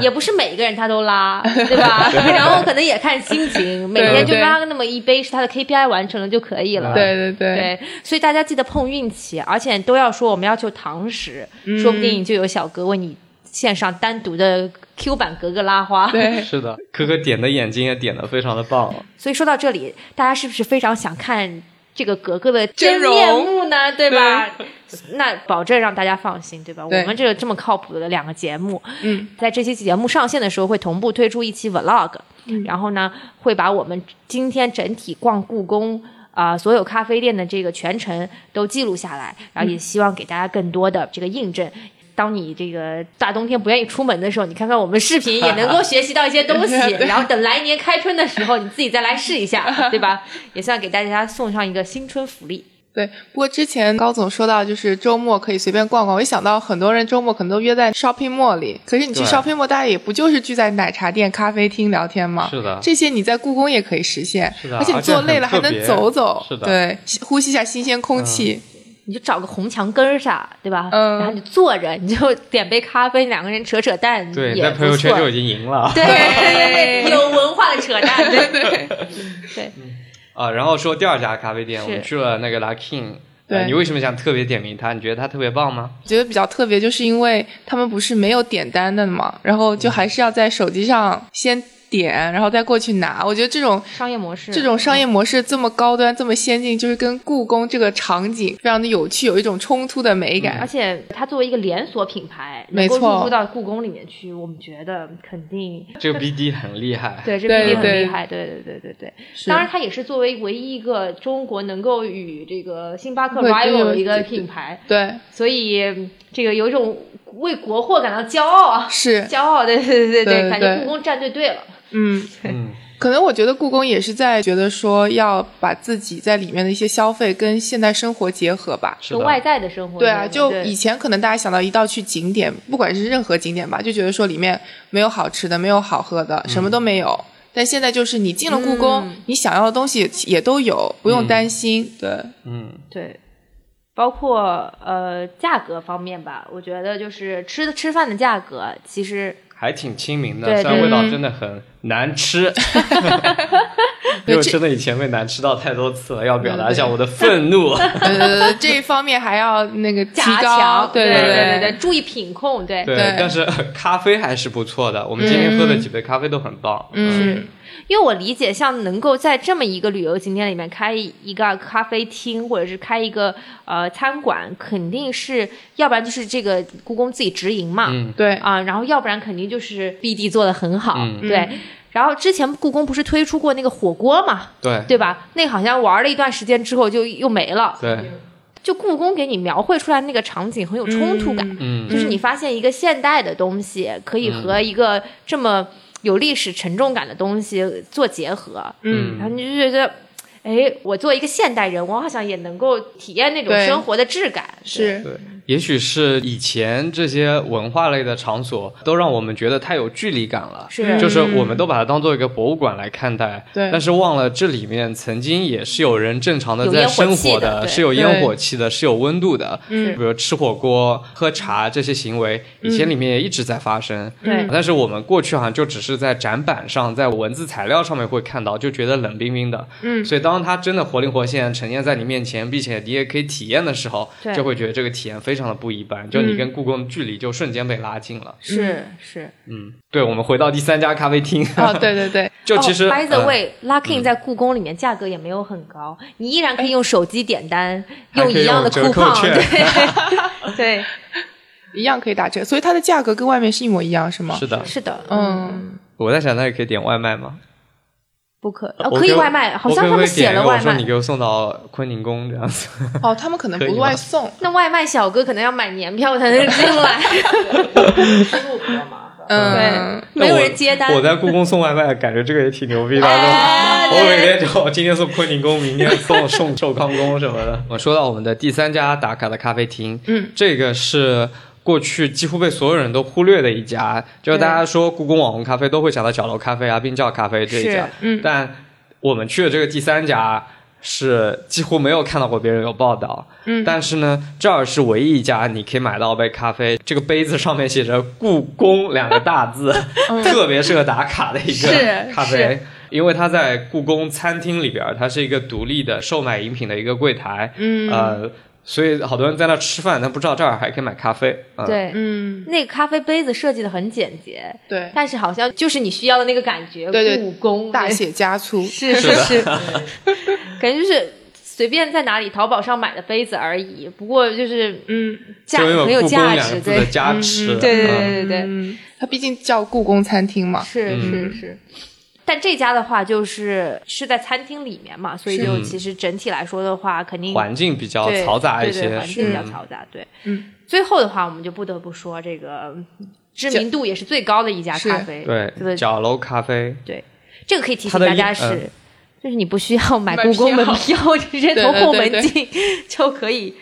也不是每一个人他都拉，对吧？然后可能也看心情，每天就拉个那么一杯，是他的 KPI 完成了就可以了。对对对对，所以大家记得碰运气，而且都要说我们要求堂食，嗯说不定就有小哥为你线上单独的 Q 版格格拉花。对 是的，可可点的眼睛也点的非常的棒。所以说到这里，大家是不是非常想看这个格格的真面目呢？对吧？那保证让大家放心，对吧？对我们这个这么靠谱的两个节目，嗯，在这期节目上线的时候会同步推出一期 vlog，、嗯然后呢，会把我们今天整体逛故宫。啊、所有咖啡店的这个全程都记录下来，然后也希望给大家更多的这个印证。当你这个大冬天不愿意出门的时候，你看看我们视频也能够学习到一些东西。然后等来年开春的时候，你自己再来试一下，对吧？也算给大家送上一个新春福利。对，不过之前高总说到，就是周末可以随便逛逛，我一想到很多人周末可能都约在 shopping mall 里，可是你去 shopping mall，大家也不就是聚在奶茶店、咖啡厅聊天吗？是的这些你在故宫也可以实现，是的而且你坐累了还能走走，是的对，呼吸一下新鲜空气，你就找个红墙根儿上，对吧？嗯然后你坐着，你就点杯咖啡，两个人扯扯淡，对，也在朋友圈就已经赢了。对对对，有文化的扯淡，对对对。啊，然后说第二家咖啡店，我们去了那个 La King。对呃你为什么想特别点名它？你觉得它特别棒吗？觉得比较特别，就是因为他们不是没有点单的嘛，然后就还是要在手机上先点，然后再过去拿。我觉得这种商业模式，这种商业模式这么高端、这么先进，就是跟故宫这个场景非常的有趣，有一种冲突的美感。而且它作为一个连锁品牌，能够没错入驻到故宫里面去，我们觉得肯定这个 BD 很厉害。对，这对必定很厉害，对对对对对。是当然，它也是作为唯一一个中国能够与这个星巴克对 rival 的一个品牌，对，所以嗯这个有一种为国货感到骄傲啊，是，骄傲，对对对对感觉故宫站队对了。嗯。嗯，可能我觉得故宫也是在觉得说要把自己在里面的一些消费跟现代生活结合吧。是外在的生活，对啊，就以前可能大家想到一到去景点，不管是任何景点吧，就觉得说里面没有好吃的，没有好喝的，什么都没有。但现在就是你进了故宫，嗯。你想要的东西也都有，不用担心。对，嗯，对，包括呃价格方面吧，我觉得就是吃的吃饭的价格，其实还挺亲民的，虽然味道真的很难吃，因为真的以前被难吃到太多次了，要表达一下我的愤怒。呃，这一方面还要那个提加高强，，对对对对，注意品控，对对，但是咖啡还是不错的。我们今天喝的几杯咖啡都很棒。嗯是。因为我理解，像能够在这么一个旅游景点里面开一个咖啡厅，或者是开一个呃餐馆，肯定是要不然就是这个故宫自己直营嘛，嗯，对，啊，然后要不然肯定就是 BD 做的很好，嗯对。然后之前故宫不是推出过那个火锅嘛，对对吧？那个好像玩了一段时间之后就又没了。对，就故宫给你描绘出来那个场景很有冲突感，嗯就是你发现一个现代的东西可以和一个这么有历史沉重感的东西做结合，嗯然后你就觉得。哎，我作为一个现代人，我好像也能够体验那种生活的质感。是，对，也许是以前这些文化类的场所都让我们觉得太有距离感了，是。就是我们都把它当做一个博物馆来看待，对。但是忘了这里面曾经也是有人正常的在生活气的是有烟火气的，是有温度的，嗯。比如吃火锅、喝茶这些行为，以前里面也一直在发生，对。但是我们过去好像就只是在展板上、在文字材料上面会看到，就觉得冷冰冰的，嗯。所以当它真的活灵活现呈现在你面前，并且你也可以体验的时候，就会觉得这个体验非常的不一般，就你跟故宫的距离就瞬间被拉近了。是是。嗯，对，我们回到第三家咖啡厅，哦，对对对，就其实、哦、，by the 呃 way，Luckin 在故宫里面价格也没有很高，你依然可以用手机点单，用一样的用折扣 coupon，券。对。对，一样可以打折，所以它的价格跟外面是一模一样，是吗？是的，是的，嗯，我在想，那也可以点外卖吗？不可哦，可以外卖，好像他们写了外卖我说你。给我送到昆宁宫这样子。哦，他们可能不外送，那外卖小哥可能要买年票才能进来。输入比较麻烦。嗯，没有人接单。我在故宫送外卖，感觉这个也挺牛逼的。我每天就今天送坤宁宫，明天送送寿康宫什么的。我说到我们的第三家打卡的咖啡厅，嗯，这个是过去几乎被所有人都忽略的一家，就是大家说故宫网红咖啡都会想到角楼咖啡啊、冰窖咖啡这一家，嗯，但我们去的这个第三家。是几乎没有看到过别人有报道，嗯，但是呢，这儿是唯一一家你可以买到杯咖啡，这个杯子上面写着“故宫”两个大字，特别适合打卡的一个咖啡，因为它在故宫餐厅里边，它是一个独立的售卖饮品的一个柜台，嗯，呃。所以好多人在那吃饭，但不知道这儿还可以买咖啡。对，嗯，那个咖啡杯子设计的很简洁，对，但是好像就是你需要的那个感觉。对对，故宫大写加粗，是是是，感觉就是随便在哪里淘宝上买的杯子而已。不过就是嗯，价很有价值，对，加持，对对对对对，它毕竟叫故宫餐厅嘛，是是是。但这家的话，就是是在餐厅里面嘛，所以就其实整体来说的话，肯定环境比较嘈杂一些，环境比较嘈杂。对，嗯。最后的话，我们就不得不说这个知名度也是最高的一家咖啡，对，角楼咖啡。对，这个可以提醒大家是，就是你不需要买故宫门票，直接从后门进就可以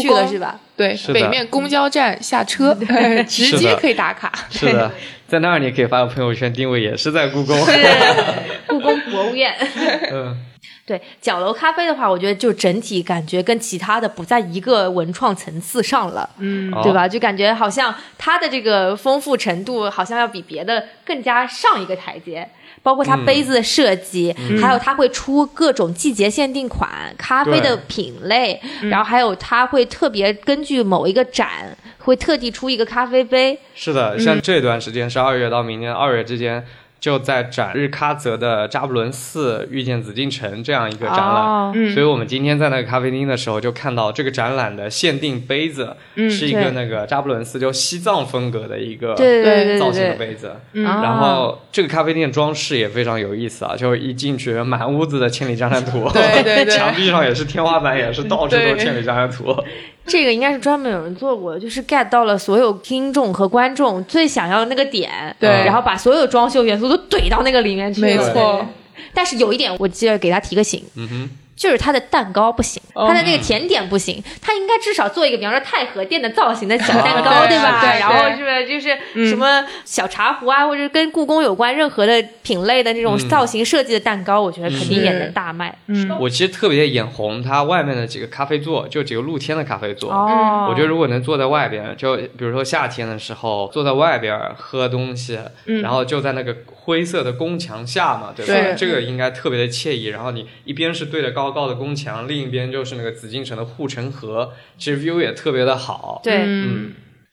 去了，是吧？对，北面公交站下车，直接可以打卡。是的。在那儿你可以发个朋友圈，定位也是在故宫，故宫博物院。嗯，对，角楼咖啡的话，我觉得就整体感觉跟其他的不在一个文创层次上了，嗯，对吧？就感觉好像它的这个丰富程度，好像要比别的更加上一个台阶。包括它杯子的设计，还有它会出各种季节限定款咖啡的品类，然后还有它会特别根据某一个展，会特地出一个咖啡杯。是的，像这段时间是二月到明年二月之间。就在展日喀则的扎布伦寺遇见紫禁城这样一个展览，所以我们今天在那个咖啡厅的时候就看到这个展览的限定杯子是一个那个扎布伦寺就西藏风格的一个造型的杯子，然后这个咖啡店装饰也非常有意思啊，就一进去满屋子的千里江山图，对对对，墙壁上也是天花板也是到处都是千里江山图。这个应该是专门有人做过，就是 get 到了所有听众和观众最想要的那个点，对，然后把所有装修元素都怼到那个里面去，没错。但是有一点，我记得给他提个醒，嗯哼。就是他的蛋糕不行，他的那个甜点不行，他应该至少做一个，比方说太和殿的造型的小 蛋糕，对吧？对然后是就是什么小茶壶啊，或者跟故宫有关任何的品类的这种造型设计的蛋糕，我觉得肯定也能大卖。嗯，我其实特别眼红它外面的几个咖啡座，就几个露天的咖啡座。哦，我觉得如果能坐在外边，就比如说夏天的时候坐在外边喝东西，然后就在那个灰色的宫墙下嘛，对吧？这个应该特别的惬意。然后你一边是对着高。高高的宫墙，另一边就是那个紫禁城的护城河，其实 view 也特别的好。对，嗯。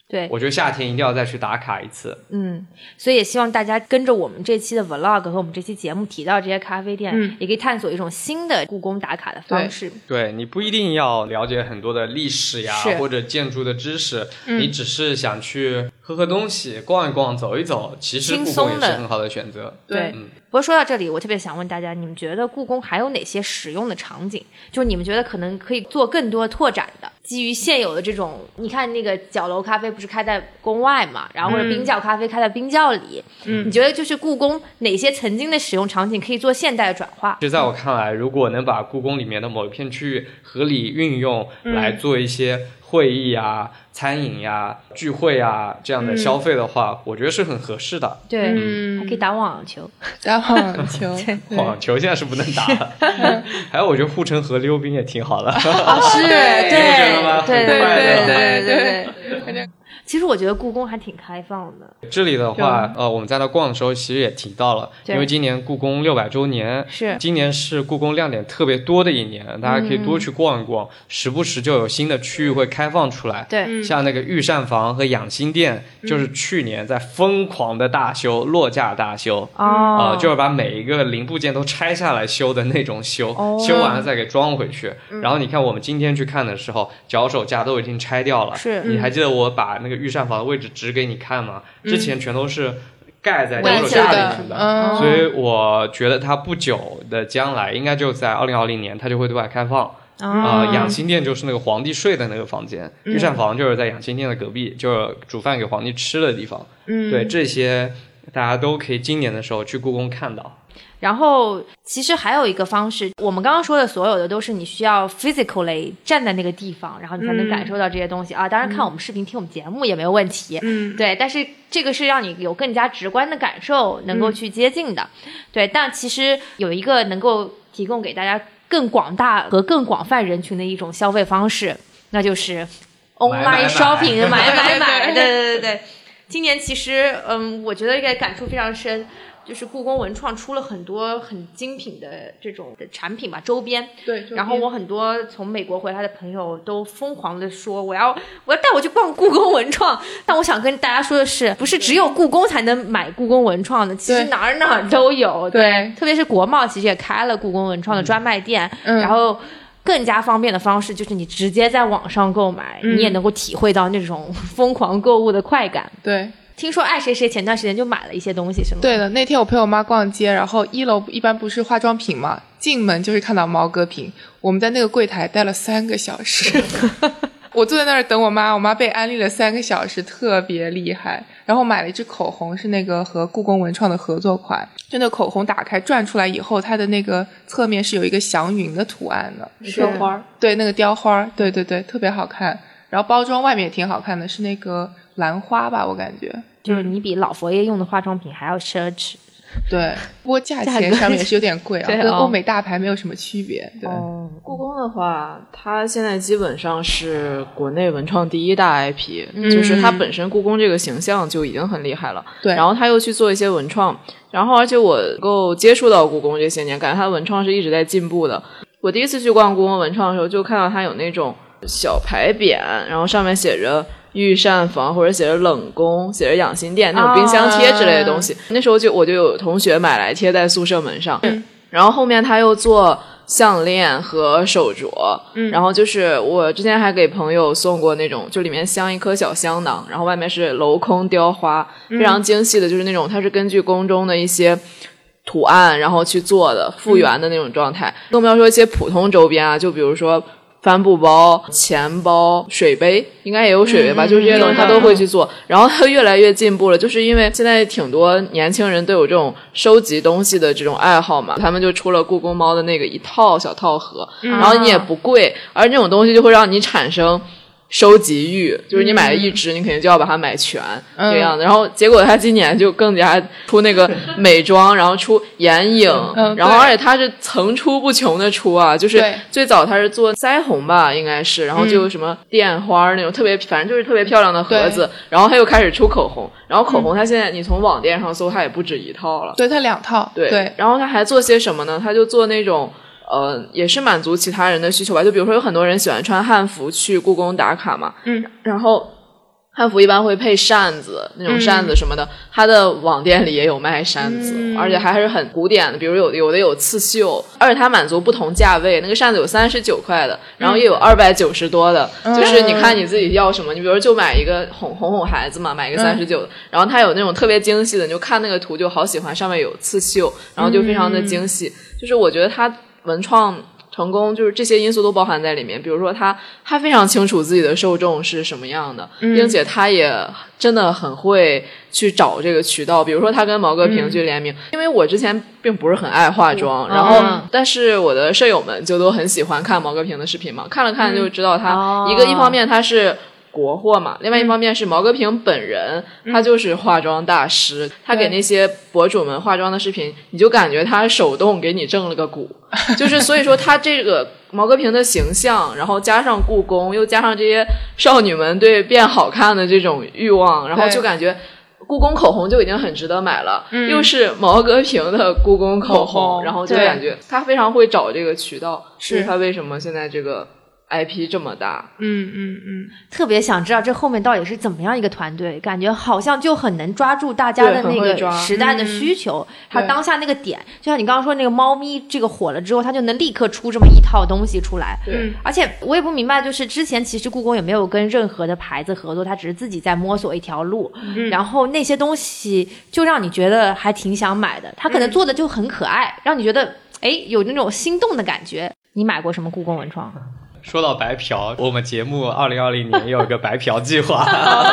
对，我觉得夏天一定要再去打卡一次。嗯，所以也希望大家跟着我们这期的 vlog 和我们这期节目提到这些咖啡店，也可以探索一种新的故宫打卡的方式。对你不一定要了解很多的历史呀，或者建筑的知识，你只是想去喝喝东西、逛一逛、走一走，其实故宫也是很好的选择。对，不过说到这里，我特别想问大家，你们觉得故宫还有哪些使用的场景？就是你们觉得可能可以做更多拓展的？基于现有的这种，你看那个角楼咖啡不是开在宫外嘛，然后或者冰窖咖啡开在冰窖里，嗯，你觉得就是故宫哪些曾经的使用场景可以做现代的转化？就在我看来，如果能把故宫里面的某一片区域合理运用来做一些。会议呀、餐饮呀、聚会呀这样的消费的话，我觉得是很合适的。对，还可以打网球，打网球，网球现在是不能打。了。还有，我觉得护城河溜冰也挺好的。是，对，对，对，对，对，对。其实我觉得故宫还挺开放的。这里的话，呃，我们在那逛的时候，其实也提到了，因为今年故宫六百周年，是。今年是故宫亮点特别多的一年，大家可以多去逛一逛，时不时就有新的区域会开放出来。对，像那个御膳房和养心殿，就是去年在疯狂的大修，落架大修，哦，就是把每一个零部件都拆下来修的那种修，修完了再给装回去。然后你看我们今天去看的时候，脚手架都已经拆掉了。是，你还记得我把那个。御膳房的位置指给你看嘛？之前全都是盖在脚手架里面的，所以我觉得它不久的将来，应该就在二零二零年，它就会对外开放。啊，养心殿就是那个皇帝睡的那个房间，御膳房就是在养心殿的隔壁，就是煮饭给皇帝吃的地方。嗯，对，这些大家都可以今年的时候去故宫看到。然后，其实还有一个方式，我们刚刚说的所有的都是你需要 physically 站在那个地方，然后你才能感受到这些东西啊。当然，看我们视频、听我们节目也没有问题。嗯，对。但是这个是让你有更加直观的感受，能够去接近的。对。但其实有一个能够提供给大家更广大和更广泛人群的一种消费方式，那就是 online shopping，买买买。对对对对。今年其实，嗯，我觉得应该感触非常深。就是故宫文创出了很多很精品的这种的产品吧，周边。对。然后我很多从美国回来的朋友都疯狂的说，我要我要带我去逛故宫文创。但我想跟大家说的是，不是只有故宫才能买故宫文创的，其实哪儿哪儿都有。对。特别是国贸其实也开了故宫文创的专卖店，然后更加方便的方式就是你直接在网上购买，你也能够体会到那种 疯狂购物的快感。对。听说爱谁谁前段时间就买了一些东西，是吗？对的，那天我陪我妈逛街，然后一楼一般不是化妆品嘛，进门就是看到毛戈平，我们在那个柜台待了三个小时，我坐在那儿等我妈，我妈被安利了三个小时，特别厉害。然后买了一支口红，是那个和故宫文创的合作款，就那口红打开转出来以后，它的那个侧面是有一个祥云的图案的，雕花，对，那个雕花，对对对，特别好看。然后包装外面也挺好看的，是那个兰花吧，我感觉。就是你比老佛爷用的化妆品还要奢侈，对，不过价钱上面也是有点贵啊，跟欧美大牌没有什么区别。对，故宫的话，它现在基本上是国内文创第一大 IP，就是它本身故宫这个形象就已经很厉害了。对，然后他又去做一些文创，然后而且我能够接触到故宫这些年，感觉它的文创是一直在进步的。我第一次去逛故宫文创的时候，就看到它有那种小牌匾，然后上面写着。御膳房或者写着冷宫、写着养心殿那种冰箱贴之类的东西，那时候就我就有同学买来贴在宿舍门上。然后后面他又做项链和手镯，然后就是我之前还给朋友送过那种，就里面镶一颗小香囊，然后外面是镂空雕花，非常精细的，就是那种它是根据宫中的一些图案然后去做的复原的那种状态。更不要说一些普通周边啊，就比如说。帆布包、钱包、水杯，应该也有水杯吧？就是这些东西，他都会去做。然后他越来越进步了，就是因为现在挺多年轻人都有这种收集东西的这种爱好嘛，他们就出了故宫猫的那个一套小套盒，然后你也不贵，而这种东西就会让你产生。收集欲就是你买了一支，你肯定就要把它买全这样的。然后结果他今年就更加出那个 美妆，然后出眼影，然后而且他是层出不穷的出啊。就是最早他是做腮红吧，应该是，然后就什么电花那种特别，反正就是特别漂亮的盒子。然后他又开始出口红，然后口红他现在你从网店上搜，他也不止一套了。对他两套。对，然后他还做些什么呢？他就做那种。呃，也是满足其他人的需求吧。就比如说，有很多人喜欢穿汉服去故宫打卡嘛。嗯。然后汉服一般会配扇子，那种扇子什么的，它的网店里也有卖扇子，而且还是很古典的。比如有有的有刺绣，而且它满足不同价位。那个扇子有三十九块的，然后也有二百九十多的，就是你看你自己要什么。你比如就买一个哄哄哄孩子嘛，买一个三十九的。然后它有那种特别精细的，你就看那个图就好喜欢，上面有刺绣，然后就非常的精细。就是我觉得它。文创成功就是这些因素都包含在里面，比如说他他非常清楚自己的受众是什么样的，并且他也真的很会去找这个渠道，比如说他跟毛戈平去联名，因为我之前并不是很爱化妆，然后但是我的舍友们就都很喜欢看毛戈平的视频嘛，看了看就知道他一个一方面他是。国货嘛，另外一方面是毛戈平本人，他就是化妆大师，他给那些博主们化妆的视频，你就感觉他手动给你正了个骨，就是所以说他这个毛戈平的形象，然后加上故宫，又加上这些少女们对变好看的这种欲望，然后就感觉故宫口红就已经很值得买了，又是毛戈平的故宫口红，然后就感觉他非常会找这个渠道，是。他为什么现在这个。IP 这么大，嗯嗯嗯，特别想知道这后面到底是怎么样一个团队，感觉好像就很能抓住大家的那个时代的需求，还有当下那个点。就像你刚刚说那个猫咪这个火了之后，它就能立刻出这么一套东西出来。对，而且我也不明白，就是之前其实故宫也没有跟任何的牌子合作，它只是自己在摸索一条路。然后那些东西就让你觉得还挺想买的，它可能做的就很可爱，让你觉得哎有那种心动的感觉。你买过什么故宫文创？说到白嫖，我们节目二零二零年有一个白嫖计划，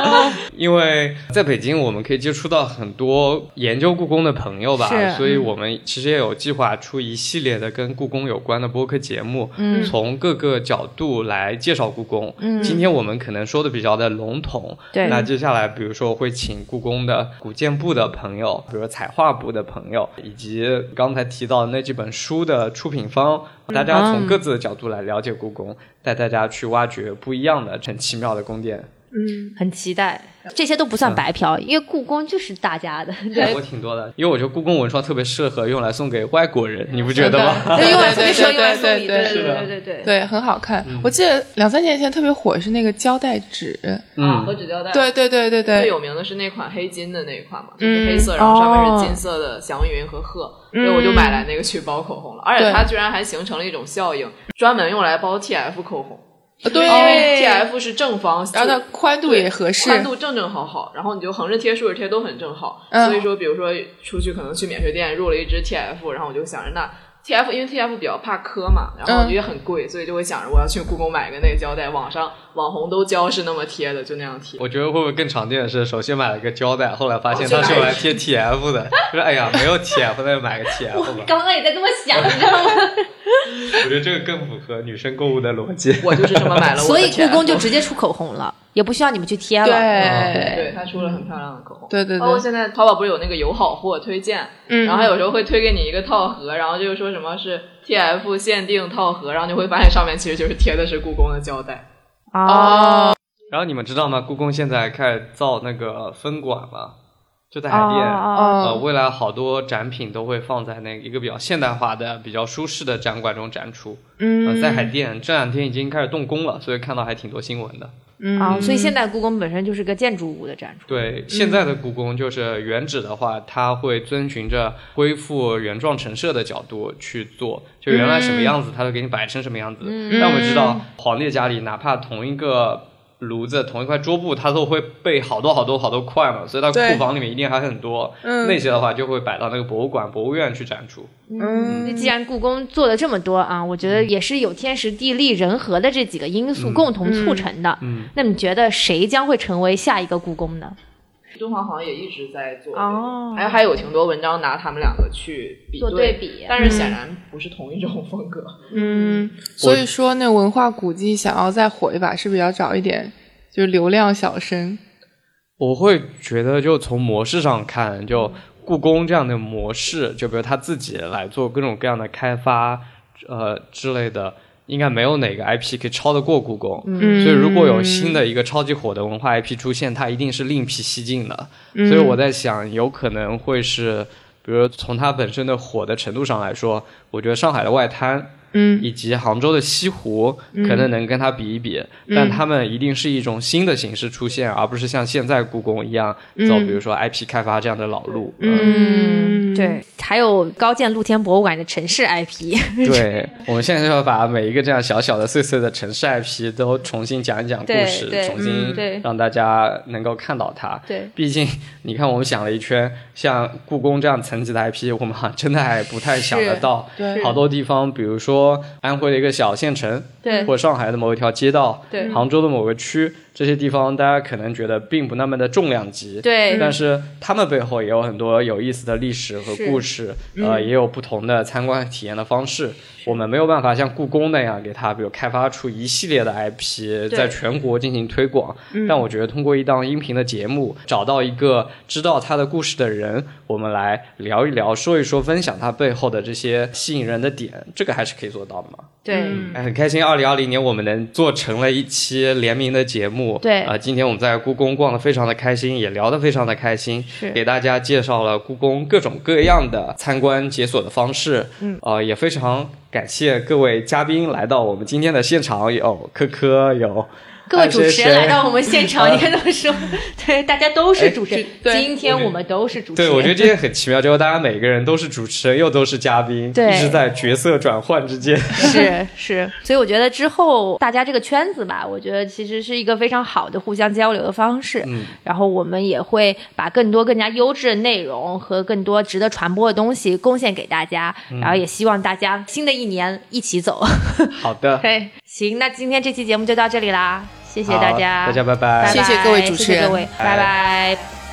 因为在北京我们可以接触到很多研究故宫的朋友吧，所以我们其实也有计划出一系列的跟故宫有关的播客节目，嗯，从各个角度来介绍故宫。嗯，今天我们可能说的比较的笼统，对，那接下来比如说会请故宫的古建部的朋友，比如彩画部的朋友，以及刚才提到的那几本书的出品方。大家从各自的角度来了解故宫，带大家去挖掘不一样的、很奇妙的宫殿。嗯，很期待。这些都不算白嫖，因为故宫就是大家的。对，我挺多的，因为我觉得故宫文创特别适合用来送给外国人，你不觉得吗？对，用来送对对对对对对对对，很好看。我记得两三年前特别火是那个胶带纸，啊，和纸胶带。对对对对对。最有名的是那款黑金的那一款嘛，就是黑色，然后上面是金色的祥云和鹤，所以我就买来那个去包口红了。而且它居然还形成了一种效应，专门用来包 TF 口红。对，因为 T F 是正方，然后它宽度也合适，宽度正正好好，然后你就横着贴、竖着贴都很正好。所以说，比如说出去可能去免税店入了一支 T F，然后我就想着那 T F，因为 T F 比较怕磕嘛，然后也很贵，所以就会想着我要去故宫买个那个胶带，网上网红都胶是那么贴的，就那样贴。我觉得会不会更常见的是，首先买了个胶带，后来发现它是用来贴 T F 的，就是哎呀没有 T F，那就买个 T F 吧。刚刚也在这么想，你知道吗？我觉得这个更符合女生购物的逻辑。我就是这么买了，所以故宫就直接出口红了，也不需要你们去贴了。对，对，他出了很漂亮的口红。对对对。包括现在淘宝不是有那个友好货推荐，然后它有时候会推给你一个套盒，然后就是说什么是 TF 限定套盒，然后你会发现上面其实就是贴的是故宫的胶带。哦。然后你们知道吗？故宫现在开始造那个分馆了。就在海淀，呃，未来好多展品都会放在那一个比较现代化的、比较舒适的展馆中展出。嗯，在海淀这两天已经开始动工了，所以看到还挺多新闻的。嗯，啊，所以现在故宫本身就是个建筑物的展出。对，现在的故宫就是原址的话，它会遵循着恢复原状陈设的角度去做，就原来什么样子，它都给你摆成什么样子。但我们知道，皇帝家里哪怕同一个。炉子同一块桌布，它都会备好多好多好多块嘛，所以它库房里面一定还很多。嗯，那些的话就会摆到那个博物馆、博物院去展出。嗯，既然故宫做了这么多啊，我觉得也是有天时地利人和的这几个因素共同促成的。嗯，那你觉得谁将会成为下一个故宫呢？敦煌好像也一直在做，哦，还有还有挺多文章拿他们两个去做对比，但是显然不是同一种风格。嗯，所以说那文化古迹想要再火一把，是不是要找一点就是流量小生？我会觉得，就从模式上看，就故宫这样的模式，就比如他自己来做各种各样的开发，呃之类的。应该没有哪个 IP 可以超得过故宫，所以如果有新的一个超级火的文化 IP 出现，它一定是另辟蹊径的。所以我在想，有可能会是，比如从它本身的火的程度上来说，我觉得上海的外滩。嗯，以及杭州的西湖可能能跟它比一比，但他们一定是一种新的形式出现，而不是像现在故宫一样走，比如说 IP 开发这样的老路。嗯，对，还有高建露天博物馆的城市 IP。对，我们现在就要把每一个这样小小的、碎碎的城市 IP 都重新讲一讲故事，重新让大家能够看到它。对，毕竟你看，我们想了一圈，像故宫这样层级的 IP，我们好像真的还不太想得到。对，好多地方，比如说。安徽的一个小县城，对，或上海的某一条街道，对，杭州的某个区。这些地方大家可能觉得并不那么的重量级，对，但是他们背后也有很多有意思的历史和故事，呃，也有不同的参观体验的方式。我们没有办法像故宫那样给它，比如开发出一系列的 IP，在全国进行推广。但我觉得通过一档音频的节目，找到一个知道他的故事的人，我们来聊一聊，说一说，分享他背后的这些吸引人的点，这个还是可以做到的嘛？对，哎，很开心，二零二零年我们能做成了一期联名的节目。对啊，今天我们在故宫逛得非常的开心，也聊得非常的开心，是给大家介绍了故宫各种各样的参观解锁的方式，嗯，啊，也非常感谢各位嘉宾来到我们今天的现场，有科科有。各位主持人来到我们现 场，你看他们说，对，大家都是主持人。今天我们都是主持人。对，我觉得今天很奇妙，就是大家每个人都是主持人，又都是嘉宾，一直在角色转换之间。是是，所以我觉得之后大家这个圈子吧，我觉得其实是一个非常好的互相交流的方式。嗯。然后我们也会把更多更加优质的内容和更多值得传播的东西贡献给大家。然后也希望大家新的一一年一起走。好的，对，行，那今天这期节目就到这里啦，谢谢大家，大家拜拜，谢谢各位主持人，各位，拜。拜。